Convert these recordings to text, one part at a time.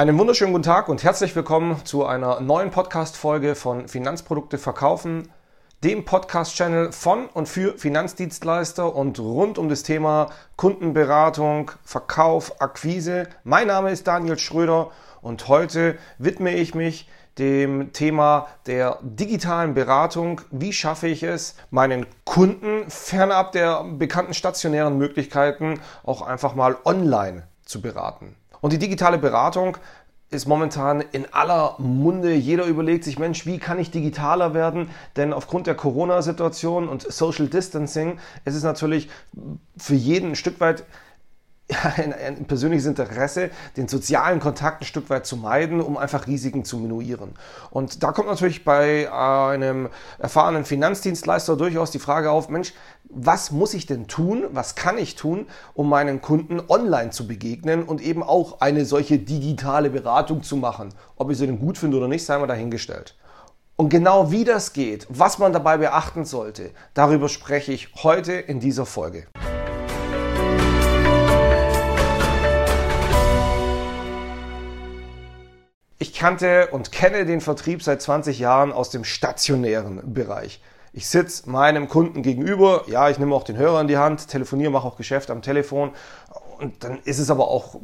Einen wunderschönen guten Tag und herzlich willkommen zu einer neuen Podcast-Folge von Finanzprodukte verkaufen, dem Podcast-Channel von und für Finanzdienstleister und rund um das Thema Kundenberatung, Verkauf, Akquise. Mein Name ist Daniel Schröder und heute widme ich mich dem Thema der digitalen Beratung. Wie schaffe ich es, meinen Kunden fernab der bekannten stationären Möglichkeiten auch einfach mal online zu beraten? Und die digitale Beratung ist momentan in aller Munde. Jeder überlegt sich, Mensch, wie kann ich digitaler werden? Denn aufgrund der Corona-Situation und Social Distancing ist es natürlich für jeden ein Stück weit ein, ein, persönliches Interesse, den sozialen Kontakt ein Stück weit zu meiden, um einfach Risiken zu minimieren. Und da kommt natürlich bei einem erfahrenen Finanzdienstleister durchaus die Frage auf, Mensch, was muss ich denn tun, was kann ich tun, um meinen Kunden online zu begegnen und eben auch eine solche digitale Beratung zu machen. Ob ich sie denn gut finde oder nicht, sei mal dahingestellt. Und genau wie das geht, was man dabei beachten sollte, darüber spreche ich heute in dieser Folge. Kannte und kenne den Vertrieb seit 20 Jahren aus dem stationären Bereich. Ich sitze meinem Kunden gegenüber, ja, ich nehme auch den Hörer in die Hand, telefoniere, mache auch Geschäft am Telefon und dann ist es aber auch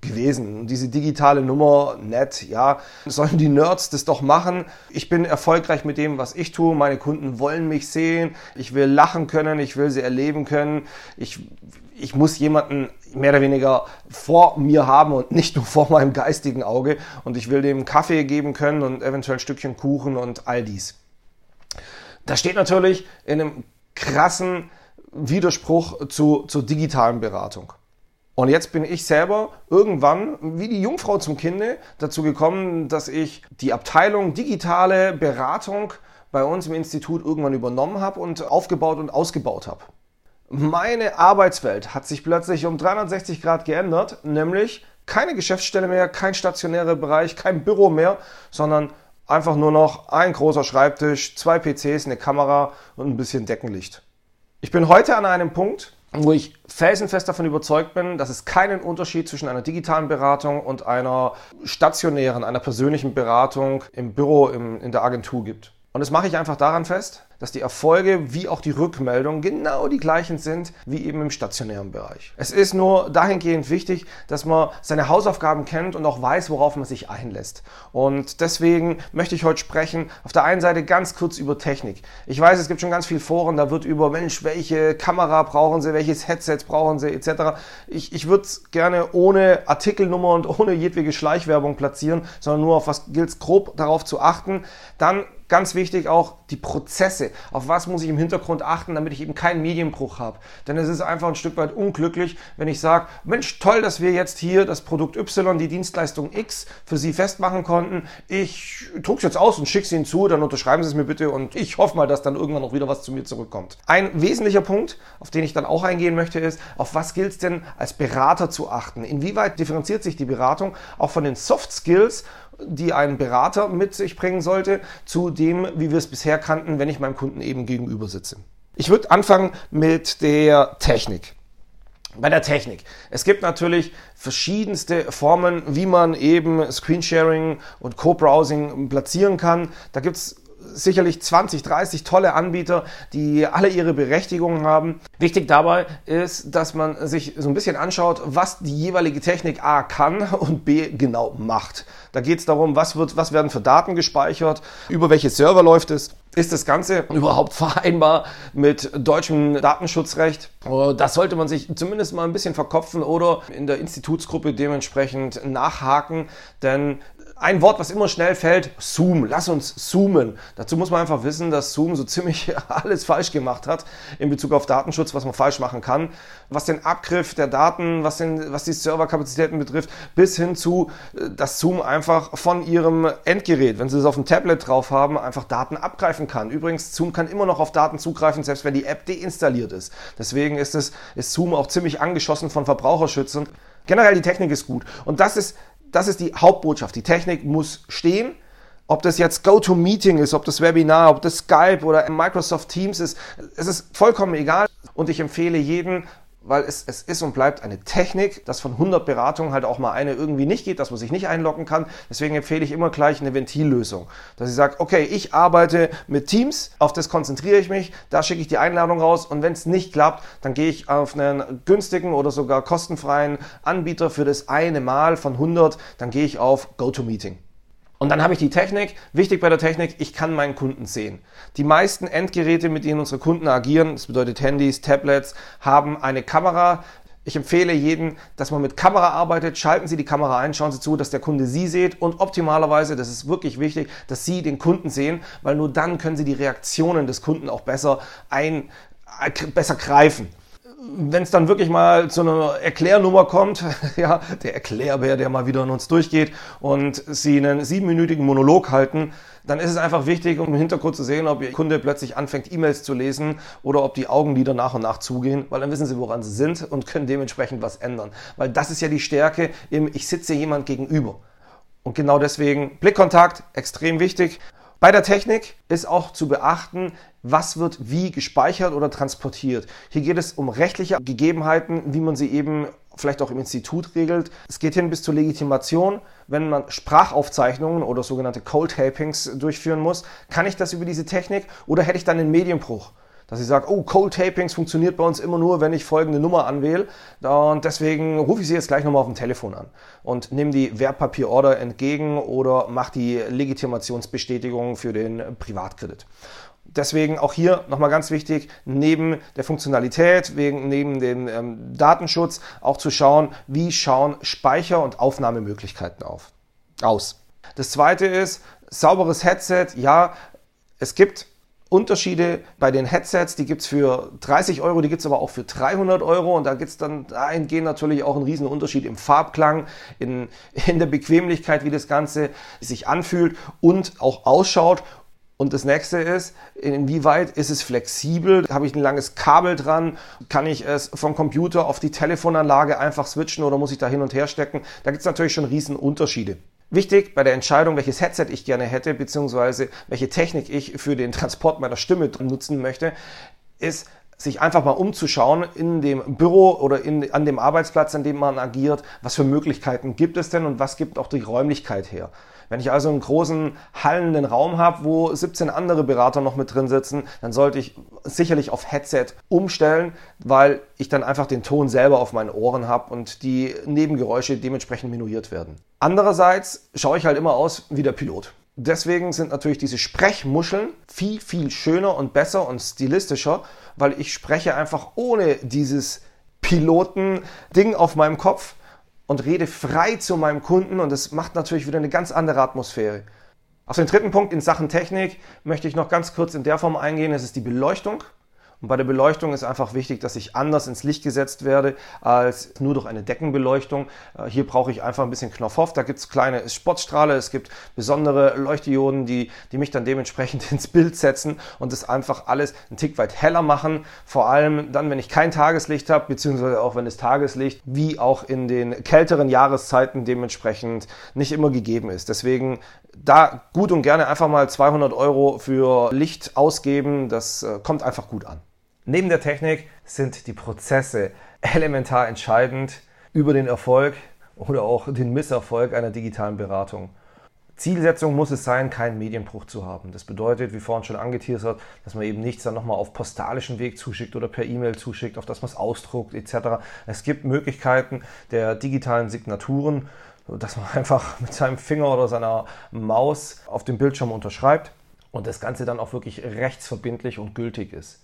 gewesen. Diese digitale Nummer, nett, ja, sollen die Nerds das doch machen. Ich bin erfolgreich mit dem, was ich tue. Meine Kunden wollen mich sehen. Ich will lachen können, ich will sie erleben können. Ich, ich muss jemanden mehr oder weniger vor mir haben und nicht nur vor meinem geistigen Auge. Und ich will dem Kaffee geben können und eventuell ein Stückchen Kuchen und all dies. Das steht natürlich in einem krassen Widerspruch zu, zur digitalen Beratung. Und jetzt bin ich selber irgendwann, wie die Jungfrau zum Kinde, dazu gekommen, dass ich die Abteilung digitale Beratung bei uns im Institut irgendwann übernommen habe und aufgebaut und ausgebaut habe. Meine Arbeitswelt hat sich plötzlich um 360 Grad geändert, nämlich keine Geschäftsstelle mehr, kein stationärer Bereich, kein Büro mehr, sondern einfach nur noch ein großer Schreibtisch, zwei PCs, eine Kamera und ein bisschen Deckenlicht. Ich bin heute an einem Punkt, wo ich felsenfest davon überzeugt bin, dass es keinen Unterschied zwischen einer digitalen Beratung und einer stationären, einer persönlichen Beratung im Büro, im, in der Agentur gibt. Und das mache ich einfach daran fest, dass die Erfolge wie auch die Rückmeldungen genau die gleichen sind wie eben im stationären Bereich. Es ist nur dahingehend wichtig, dass man seine Hausaufgaben kennt und auch weiß, worauf man sich einlässt. Und deswegen möchte ich heute sprechen, auf der einen Seite ganz kurz über Technik. Ich weiß, es gibt schon ganz viele Foren, da wird über, Mensch, welche Kamera brauchen Sie, welches Headset brauchen Sie, etc. Ich, ich würde es gerne ohne Artikelnummer und ohne jedwege Schleichwerbung platzieren, sondern nur auf was gilt es grob darauf zu achten. Dann Ganz wichtig auch die Prozesse. Auf was muss ich im Hintergrund achten, damit ich eben keinen Medienbruch habe. Denn es ist einfach ein Stück weit unglücklich, wenn ich sage, Mensch, toll, dass wir jetzt hier das Produkt Y, die Dienstleistung X für Sie festmachen konnten. Ich drucke es jetzt aus und schicke es Ihnen zu, dann unterschreiben Sie es mir bitte und ich hoffe mal, dass dann irgendwann noch wieder was zu mir zurückkommt. Ein wesentlicher Punkt, auf den ich dann auch eingehen möchte, ist, auf was gilt es denn als Berater zu achten? Inwieweit differenziert sich die Beratung auch von den Soft Skills die ein Berater mit sich bringen sollte, zu dem, wie wir es bisher kannten, wenn ich meinem Kunden eben gegenüber sitze. Ich würde anfangen mit der Technik. Bei der Technik. Es gibt natürlich verschiedenste Formen, wie man eben Screensharing und Co-Browsing platzieren kann. Da gibt es sicherlich 20, 30 tolle Anbieter, die alle ihre Berechtigung haben. Wichtig dabei ist, dass man sich so ein bisschen anschaut, was die jeweilige Technik A kann und B genau macht. Da geht es darum, was, wird, was werden für Daten gespeichert, über welche Server läuft es. Ist das Ganze überhaupt vereinbar mit deutschem Datenschutzrecht? Das sollte man sich zumindest mal ein bisschen verkopfen oder in der Institutsgruppe dementsprechend nachhaken, denn ein Wort, was immer schnell fällt, Zoom. Lass uns zoomen. Dazu muss man einfach wissen, dass Zoom so ziemlich alles falsch gemacht hat in Bezug auf Datenschutz, was man falsch machen kann. Was den Abgriff der Daten, was, den, was die Serverkapazitäten betrifft, bis hin zu, äh, dass Zoom einfach von ihrem Endgerät, wenn sie es auf dem Tablet drauf haben, einfach Daten abgreifen kann. Übrigens, Zoom kann immer noch auf Daten zugreifen, selbst wenn die App deinstalliert ist. Deswegen ist, es, ist Zoom auch ziemlich angeschossen von Verbraucherschützern. Generell die Technik ist gut. Und das ist das ist die Hauptbotschaft. Die Technik muss stehen. Ob das jetzt GoToMeeting ist, ob das Webinar, ob das Skype oder Microsoft Teams ist, es ist vollkommen egal. Und ich empfehle jeden, weil es, es ist und bleibt eine Technik, dass von 100 Beratungen halt auch mal eine irgendwie nicht geht, dass man sich nicht einloggen kann. Deswegen empfehle ich immer gleich eine Ventillösung, dass ich sage, okay, ich arbeite mit Teams, auf das konzentriere ich mich, da schicke ich die Einladung raus und wenn es nicht klappt, dann gehe ich auf einen günstigen oder sogar kostenfreien Anbieter für das eine Mal von 100, dann gehe ich auf GoToMeeting. Und dann habe ich die Technik. Wichtig bei der Technik, ich kann meinen Kunden sehen. Die meisten Endgeräte, mit denen unsere Kunden agieren, das bedeutet Handys, Tablets, haben eine Kamera. Ich empfehle jedem, dass man mit Kamera arbeitet. Schalten Sie die Kamera ein, schauen Sie zu, dass der Kunde Sie sieht und optimalerweise, das ist wirklich wichtig, dass Sie den Kunden sehen, weil nur dann können Sie die Reaktionen des Kunden auch besser ein, äh, besser greifen wenn es dann wirklich mal zu einer Erklärnummer kommt, ja, der Erklärbär, der mal wieder in uns durchgeht und sie einen siebenminütigen Monolog halten, dann ist es einfach wichtig, um im Hintergrund zu sehen, ob Ihr Kunde plötzlich anfängt, E-Mails zu lesen oder ob die Augenlider nach und nach zugehen, weil dann wissen Sie, woran Sie sind und können dementsprechend was ändern. Weil das ist ja die Stärke im Ich sitze jemand gegenüber. Und genau deswegen Blickkontakt, extrem wichtig. Bei der Technik ist auch zu beachten, was wird wie gespeichert oder transportiert. Hier geht es um rechtliche Gegebenheiten, wie man sie eben vielleicht auch im Institut regelt. Es geht hin bis zur Legitimation. Wenn man Sprachaufzeichnungen oder sogenannte Cold Tapings durchführen muss, kann ich das über diese Technik oder hätte ich dann einen Medienbruch? Dass ich sage, oh, Cold Tapings funktioniert bei uns immer nur, wenn ich folgende Nummer anwähle. Und deswegen rufe ich sie jetzt gleich nochmal auf dem Telefon an und nehme die Wertpapierorder entgegen oder mache die Legitimationsbestätigung für den Privatkredit deswegen auch hier nochmal ganz wichtig, neben der Funktionalität, wegen, neben dem ähm, Datenschutz auch zu schauen, wie schauen Speicher- und Aufnahmemöglichkeiten auf, aus. Das zweite ist, sauberes Headset. Ja, es gibt Unterschiede bei den Headsets, die gibt es für 30 Euro, die gibt es aber auch für 300 Euro und da gibt es dann dahingehend natürlich auch einen riesen Unterschied im Farbklang, in, in der Bequemlichkeit, wie das Ganze sich anfühlt und auch ausschaut und das nächste ist, inwieweit ist es flexibel? Habe ich ein langes Kabel dran? Kann ich es vom Computer auf die Telefonanlage einfach switchen oder muss ich da hin und her stecken? Da gibt es natürlich schon riesen Unterschiede. Wichtig bei der Entscheidung, welches Headset ich gerne hätte, beziehungsweise welche Technik ich für den Transport meiner Stimme nutzen möchte, ist, sich einfach mal umzuschauen in dem Büro oder in, an dem Arbeitsplatz, an dem man agiert, was für Möglichkeiten gibt es denn und was gibt auch die Räumlichkeit her. Wenn ich also einen großen hallenden Raum habe, wo 17 andere Berater noch mit drin sitzen, dann sollte ich sicherlich auf Headset umstellen, weil ich dann einfach den Ton selber auf meinen Ohren habe und die Nebengeräusche dementsprechend minoriert werden. Andererseits schaue ich halt immer aus wie der Pilot. Deswegen sind natürlich diese Sprechmuscheln viel, viel schöner und besser und stilistischer, weil ich spreche einfach ohne dieses Piloten-Ding auf meinem Kopf, und rede frei zu meinem Kunden und das macht natürlich wieder eine ganz andere Atmosphäre. Auf den dritten Punkt in Sachen Technik möchte ich noch ganz kurz in der Form eingehen. Es ist die Beleuchtung. Und bei der Beleuchtung ist einfach wichtig, dass ich anders ins Licht gesetzt werde als nur durch eine Deckenbeleuchtung. Äh, hier brauche ich einfach ein bisschen Knopfhoff. Da gibt es kleine Spotstrahle, es gibt besondere Leuchtdioden, die, die mich dann dementsprechend ins Bild setzen und das einfach alles einen Tick weit heller machen. Vor allem dann, wenn ich kein Tageslicht habe, beziehungsweise auch wenn das Tageslicht wie auch in den kälteren Jahreszeiten dementsprechend nicht immer gegeben ist. Deswegen da gut und gerne einfach mal 200 Euro für Licht ausgeben. Das äh, kommt einfach gut an. Neben der Technik sind die Prozesse elementar entscheidend über den Erfolg oder auch den Misserfolg einer digitalen Beratung. Zielsetzung muss es sein, keinen Medienbruch zu haben. Das bedeutet, wie vorhin schon angeteasert, dass man eben nichts dann nochmal auf postalischen Weg zuschickt oder per E-Mail zuschickt, auf das man es ausdruckt etc. Es gibt Möglichkeiten der digitalen Signaturen, dass man einfach mit seinem Finger oder seiner Maus auf dem Bildschirm unterschreibt und das Ganze dann auch wirklich rechtsverbindlich und gültig ist.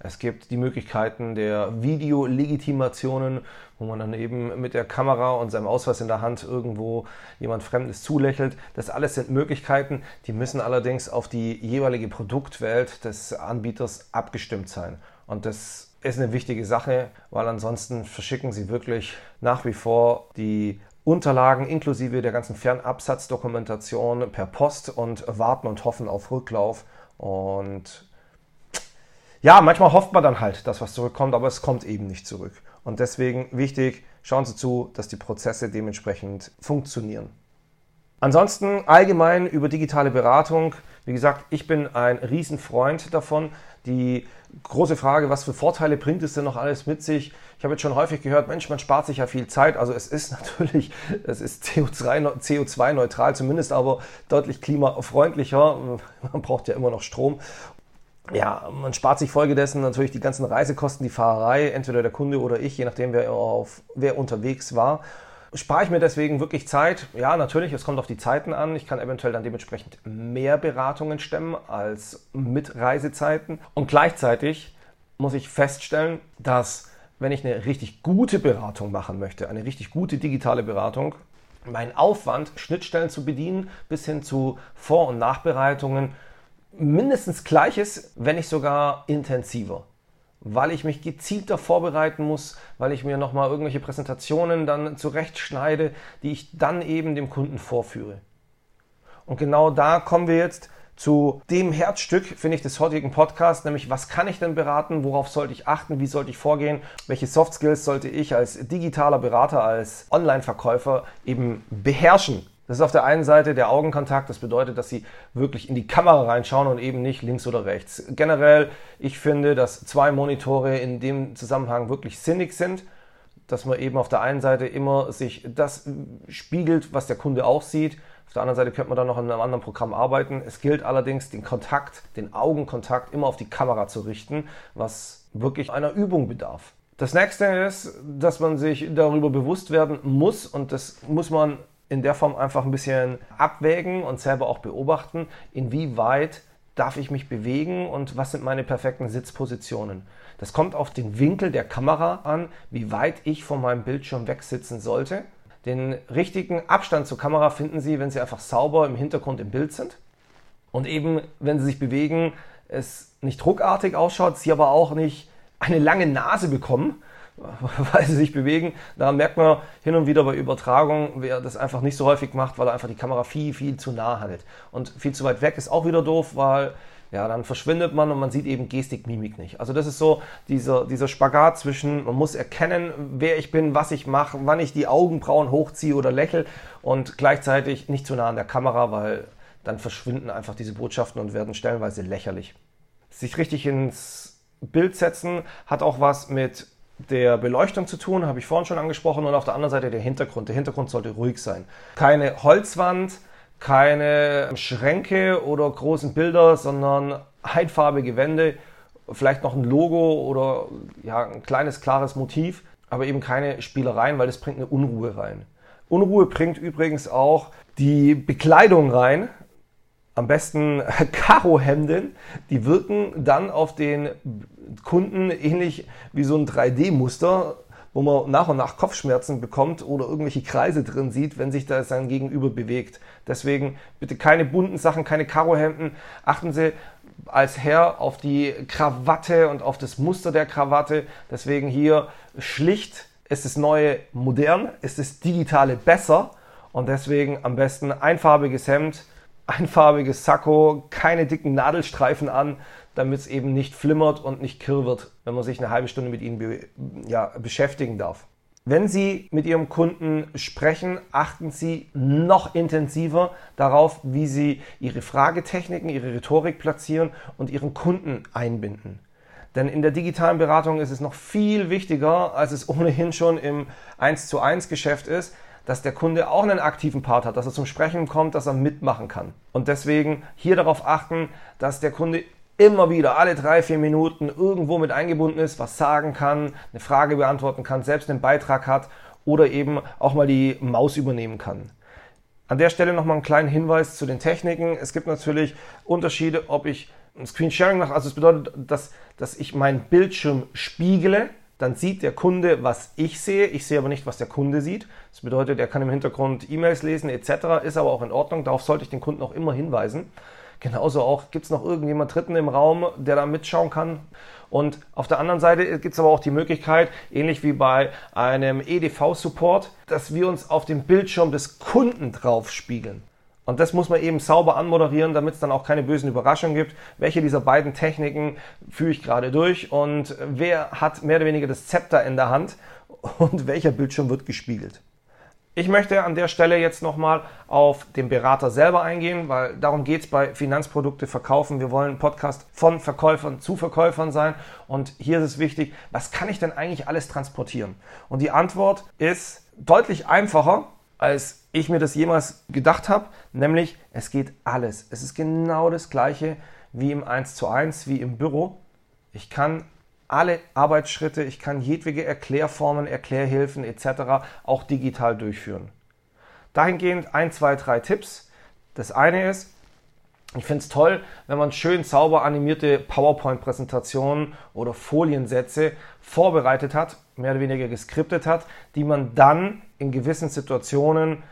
Es gibt die Möglichkeiten der Videolegitimationen, wo man dann eben mit der Kamera und seinem Ausweis in der Hand irgendwo jemand Fremdes zulächelt. Das alles sind Möglichkeiten, die müssen allerdings auf die jeweilige Produktwelt des Anbieters abgestimmt sein. Und das ist eine wichtige Sache, weil ansonsten verschicken sie wirklich nach wie vor die Unterlagen inklusive der ganzen Fernabsatzdokumentation per Post und warten und hoffen auf Rücklauf. Und ja, manchmal hofft man dann halt, dass was zurückkommt, aber es kommt eben nicht zurück. Und deswegen wichtig, schauen Sie zu, dass die Prozesse dementsprechend funktionieren. Ansonsten allgemein über digitale Beratung. Wie gesagt, ich bin ein Riesenfreund davon. Die große Frage, was für Vorteile bringt es denn noch alles mit sich? Ich habe jetzt schon häufig gehört, Mensch, man spart sich ja viel Zeit. Also es ist natürlich, es ist CO2-neutral zumindest, aber deutlich klimafreundlicher. Man braucht ja immer noch Strom. Ja, man spart sich folgedessen natürlich die ganzen Reisekosten, die Fahrerei, entweder der Kunde oder ich, je nachdem, wer, auf, wer unterwegs war. Spare ich mir deswegen wirklich Zeit? Ja, natürlich, es kommt auf die Zeiten an. Ich kann eventuell dann dementsprechend mehr Beratungen stemmen als mit Reisezeiten. Und gleichzeitig muss ich feststellen, dass wenn ich eine richtig gute Beratung machen möchte, eine richtig gute digitale Beratung, mein Aufwand, Schnittstellen zu bedienen, bis hin zu Vor- und Nachbereitungen, mindestens gleich ist, wenn nicht sogar intensiver weil ich mich gezielter vorbereiten muss, weil ich mir nochmal irgendwelche Präsentationen dann zurechtschneide, die ich dann eben dem Kunden vorführe. Und genau da kommen wir jetzt zu dem Herzstück, finde ich, des heutigen Podcasts, nämlich was kann ich denn beraten, worauf sollte ich achten, wie sollte ich vorgehen, welche Soft Skills sollte ich als digitaler Berater, als Online-Verkäufer eben beherrschen. Das ist auf der einen Seite der Augenkontakt. Das bedeutet, dass Sie wirklich in die Kamera reinschauen und eben nicht links oder rechts. Generell, ich finde, dass zwei Monitore in dem Zusammenhang wirklich sinnig sind. Dass man eben auf der einen Seite immer sich das spiegelt, was der Kunde auch sieht. Auf der anderen Seite könnte man dann noch in einem anderen Programm arbeiten. Es gilt allerdings, den Kontakt, den Augenkontakt immer auf die Kamera zu richten, was wirklich einer Übung bedarf. Das nächste ist, dass man sich darüber bewusst werden muss und das muss man in der Form einfach ein bisschen abwägen und selber auch beobachten, inwieweit darf ich mich bewegen und was sind meine perfekten Sitzpositionen. Das kommt auf den Winkel der Kamera an, wie weit ich von meinem Bildschirm wegsitzen sollte. Den richtigen Abstand zur Kamera finden Sie, wenn Sie einfach sauber im Hintergrund im Bild sind. Und eben, wenn Sie sich bewegen, es nicht druckartig ausschaut, Sie aber auch nicht eine lange Nase bekommen, weil sie sich bewegen. Daran merkt man hin und wieder bei Übertragung, wer das einfach nicht so häufig macht, weil er einfach die Kamera viel, viel zu nah hält. Und viel zu weit weg ist auch wieder doof, weil ja, dann verschwindet man und man sieht eben Gestik, Mimik nicht. Also das ist so dieser, dieser Spagat zwischen, man muss erkennen, wer ich bin, was ich mache, wann ich die Augenbrauen hochziehe oder lächle und gleichzeitig nicht zu nah an der Kamera, weil dann verschwinden einfach diese Botschaften und werden stellenweise lächerlich. Sich richtig ins Bild setzen hat auch was mit der Beleuchtung zu tun, habe ich vorhin schon angesprochen, und auf der anderen Seite der Hintergrund. Der Hintergrund sollte ruhig sein. Keine Holzwand, keine Schränke oder großen Bilder, sondern einfarbige Wände, vielleicht noch ein Logo oder ja, ein kleines, klares Motiv, aber eben keine Spielereien, weil das bringt eine Unruhe rein. Unruhe bringt übrigens auch die Bekleidung rein, am besten Karohemden, die wirken dann auf den Kunden ähnlich wie so ein 3D-Muster, wo man nach und nach Kopfschmerzen bekommt oder irgendwelche Kreise drin sieht, wenn sich da sein Gegenüber bewegt. Deswegen bitte keine bunten Sachen, keine Karohemden. Achten Sie als Herr auf die Krawatte und auf das Muster der Krawatte. Deswegen hier schlicht ist das neue modern, ist das digitale besser und deswegen am besten einfarbiges Hemd, einfarbiges Sakko, keine dicken Nadelstreifen an, damit es eben nicht flimmert und nicht kirr wird, wenn man sich eine halbe Stunde mit ihnen be ja, beschäftigen darf. Wenn Sie mit Ihrem Kunden sprechen, achten Sie noch intensiver darauf, wie Sie Ihre Fragetechniken, Ihre Rhetorik platzieren und Ihren Kunden einbinden. Denn in der digitalen Beratung ist es noch viel wichtiger, als es ohnehin schon im 1 zu 1 Geschäft ist, dass der Kunde auch einen aktiven Part hat, dass er zum Sprechen kommt, dass er mitmachen kann. Und deswegen hier darauf achten, dass der Kunde immer wieder alle drei, vier Minuten irgendwo mit eingebunden ist, was sagen kann, eine Frage beantworten kann, selbst einen Beitrag hat oder eben auch mal die Maus übernehmen kann. An der Stelle nochmal einen kleinen Hinweis zu den Techniken. Es gibt natürlich Unterschiede, ob ich ein Screen Sharing mache. Also es bedeutet, dass, dass ich meinen Bildschirm spiegele dann sieht der Kunde, was ich sehe. Ich sehe aber nicht, was der Kunde sieht. Das bedeutet, er kann im Hintergrund E-Mails lesen etc. Ist aber auch in Ordnung. Darauf sollte ich den Kunden auch immer hinweisen. Genauso auch gibt es noch irgendjemand Dritten im Raum, der da mitschauen kann. Und auf der anderen Seite gibt es aber auch die Möglichkeit, ähnlich wie bei einem EDV-Support, dass wir uns auf dem Bildschirm des Kunden drauf spiegeln. Und das muss man eben sauber anmoderieren, damit es dann auch keine bösen Überraschungen gibt. Welche dieser beiden Techniken führe ich gerade durch und wer hat mehr oder weniger das Zepter in der Hand und welcher Bildschirm wird gespiegelt. Ich möchte an der Stelle jetzt nochmal auf den Berater selber eingehen, weil darum geht es bei Finanzprodukte verkaufen. Wir wollen Podcast von Verkäufern zu Verkäufern sein. Und hier ist es wichtig, was kann ich denn eigentlich alles transportieren? Und die Antwort ist deutlich einfacher, als ich mir das jemals gedacht habe, nämlich es geht alles. Es ist genau das gleiche wie im 1 zu 1, wie im Büro. Ich kann alle Arbeitsschritte, ich kann jedwege Erklärformen, Erklärhilfen etc. auch digital durchführen. Dahingehend ein, zwei, drei Tipps. Das eine ist, ich finde es toll, wenn man schön sauber animierte PowerPoint-Präsentationen oder Foliensätze vorbereitet hat, mehr oder weniger geskriptet hat, die man dann in gewissen Situationen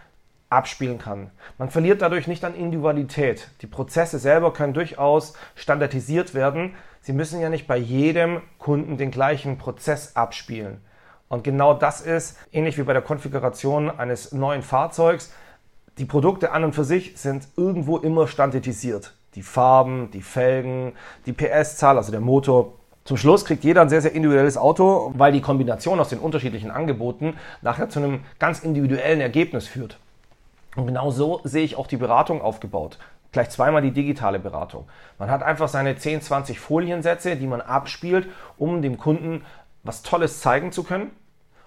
abspielen kann. Man verliert dadurch nicht an Individualität. Die Prozesse selber können durchaus standardisiert werden. Sie müssen ja nicht bei jedem Kunden den gleichen Prozess abspielen. Und genau das ist, ähnlich wie bei der Konfiguration eines neuen Fahrzeugs, die Produkte an und für sich sind irgendwo immer standardisiert. Die Farben, die Felgen, die PS-Zahl, also der Motor. Zum Schluss kriegt jeder ein sehr, sehr individuelles Auto, weil die Kombination aus den unterschiedlichen Angeboten nachher zu einem ganz individuellen Ergebnis führt. Und genau so sehe ich auch die Beratung aufgebaut. Gleich zweimal die digitale Beratung. Man hat einfach seine 10, 20 Foliensätze, die man abspielt, um dem Kunden was Tolles zeigen zu können.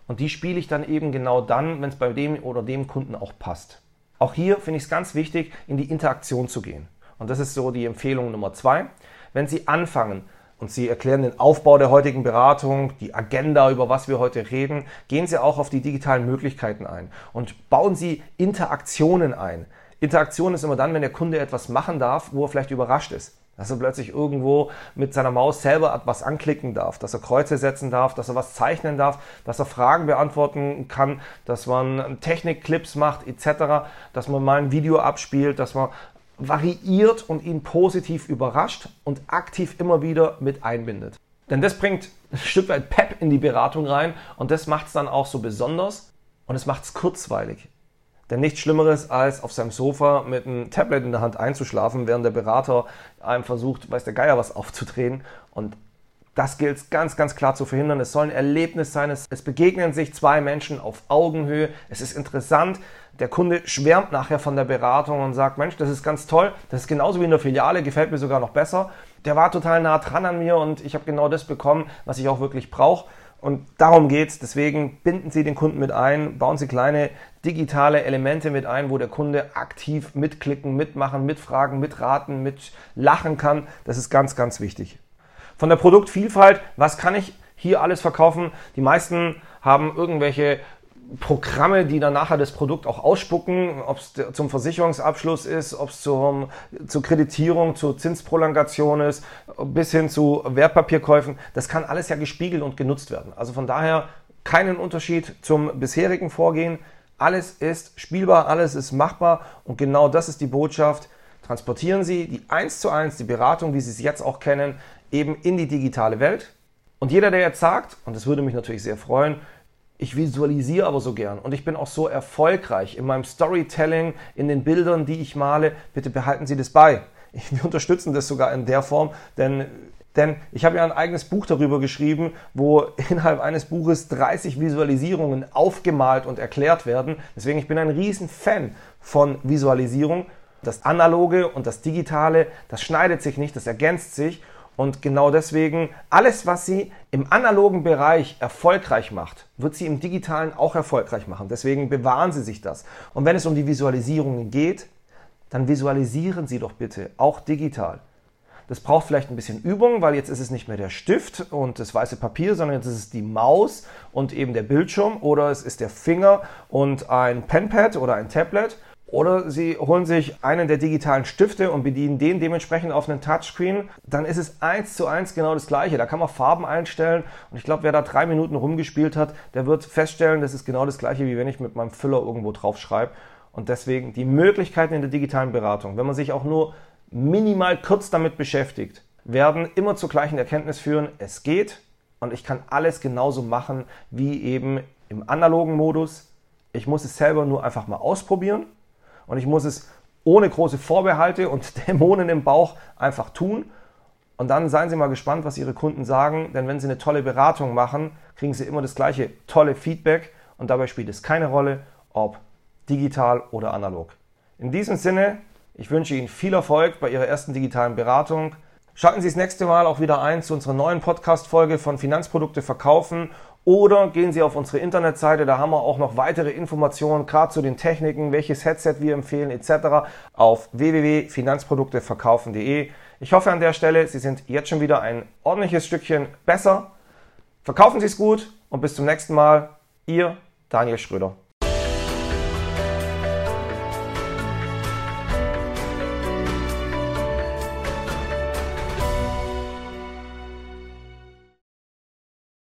Und die spiele ich dann eben genau dann, wenn es bei dem oder dem Kunden auch passt. Auch hier finde ich es ganz wichtig, in die Interaktion zu gehen. Und das ist so die Empfehlung Nummer zwei. Wenn Sie anfangen, und Sie erklären den Aufbau der heutigen Beratung, die Agenda, über was wir heute reden, gehen Sie auch auf die digitalen Möglichkeiten ein und bauen Sie Interaktionen ein. Interaktion ist immer dann, wenn der Kunde etwas machen darf, wo er vielleicht überrascht ist. Dass er plötzlich irgendwo mit seiner Maus selber etwas anklicken darf, dass er Kreuze setzen darf, dass er was zeichnen darf, dass er Fragen beantworten kann, dass man Technikclips macht etc., dass man mal ein Video abspielt, dass man variiert und ihn positiv überrascht und aktiv immer wieder mit einbindet. Denn das bringt ein Stück weit Pep in die Beratung rein und das macht es dann auch so besonders und es macht es kurzweilig. Denn nichts Schlimmeres, als auf seinem Sofa mit einem Tablet in der Hand einzuschlafen, während der Berater einem versucht, weiß der Geier was aufzudrehen. Und das gilt es ganz, ganz klar zu verhindern. Es soll ein Erlebnis sein. Es, es begegnen sich zwei Menschen auf Augenhöhe. Es ist interessant. Der Kunde schwärmt nachher von der Beratung und sagt, Mensch, das ist ganz toll. Das ist genauso wie in der Filiale, gefällt mir sogar noch besser. Der war total nah dran an mir und ich habe genau das bekommen, was ich auch wirklich brauche. Und darum geht es. Deswegen binden Sie den Kunden mit ein, bauen Sie kleine digitale Elemente mit ein, wo der Kunde aktiv mitklicken, mitmachen, mitfragen, mitraten, mitlachen kann. Das ist ganz, ganz wichtig. Von der Produktvielfalt, was kann ich hier alles verkaufen? Die meisten haben irgendwelche Programme, die dann nachher das Produkt auch ausspucken, ob es zum Versicherungsabschluss ist, ob es zur, Kreditierung, zur Zinsprolongation ist, bis hin zu Wertpapierkäufen. Das kann alles ja gespiegelt und genutzt werden. Also von daher keinen Unterschied zum bisherigen Vorgehen. Alles ist spielbar, alles ist machbar und genau das ist die Botschaft. Transportieren Sie die 1 zu 1, die Beratung, wie Sie es jetzt auch kennen, eben in die digitale Welt. Und jeder, der jetzt sagt, und das würde mich natürlich sehr freuen, ich visualisiere aber so gern und ich bin auch so erfolgreich in meinem Storytelling, in den Bildern, die ich male. Bitte behalten Sie das bei. Wir unterstützen das sogar in der Form, denn, denn ich habe ja ein eigenes Buch darüber geschrieben, wo innerhalb eines Buches 30 Visualisierungen aufgemalt und erklärt werden. Deswegen ich bin ein riesen Fan von Visualisierung. Das Analoge und das Digitale, das schneidet sich nicht, das ergänzt sich und genau deswegen, alles, was sie im analogen Bereich erfolgreich macht, wird sie im digitalen auch erfolgreich machen. Deswegen bewahren Sie sich das. Und wenn es um die Visualisierungen geht, dann visualisieren Sie doch bitte auch digital. Das braucht vielleicht ein bisschen Übung, weil jetzt ist es nicht mehr der Stift und das weiße Papier, sondern jetzt ist es die Maus und eben der Bildschirm oder es ist der Finger und ein Penpad oder ein Tablet oder Sie holen sich einen der digitalen Stifte und bedienen den dementsprechend auf einen Touchscreen. Dann ist es eins zu eins genau das gleiche. Da kann man Farben einstellen. Und ich glaube, wer da drei Minuten rumgespielt hat, der wird feststellen, das ist genau das gleiche, wie wenn ich mit meinem Füller irgendwo drauf schreibe. Und deswegen die Möglichkeiten in der digitalen Beratung, wenn man sich auch nur minimal kurz damit beschäftigt, werden immer zur gleichen Erkenntnis führen, es geht und ich kann alles genauso machen wie eben im analogen Modus. Ich muss es selber nur einfach mal ausprobieren und ich muss es ohne große Vorbehalte und Dämonen im Bauch einfach tun. Und dann seien Sie mal gespannt, was Ihre Kunden sagen, denn wenn Sie eine tolle Beratung machen, kriegen Sie immer das gleiche tolle Feedback und dabei spielt es keine Rolle, ob digital oder analog. In diesem Sinne, ich wünsche Ihnen viel Erfolg bei Ihrer ersten digitalen Beratung. Schalten Sie das nächste Mal auch wieder ein zu unserer neuen Podcast-Folge von Finanzprodukte verkaufen oder gehen Sie auf unsere Internetseite, da haben wir auch noch weitere Informationen, gerade zu den Techniken, welches Headset wir empfehlen etc. auf www.finanzprodukteverkaufen.de. Ich hoffe an der Stelle, Sie sind jetzt schon wieder ein ordentliches Stückchen besser. Verkaufen Sie es gut und bis zum nächsten Mal. Ihr Daniel Schröder.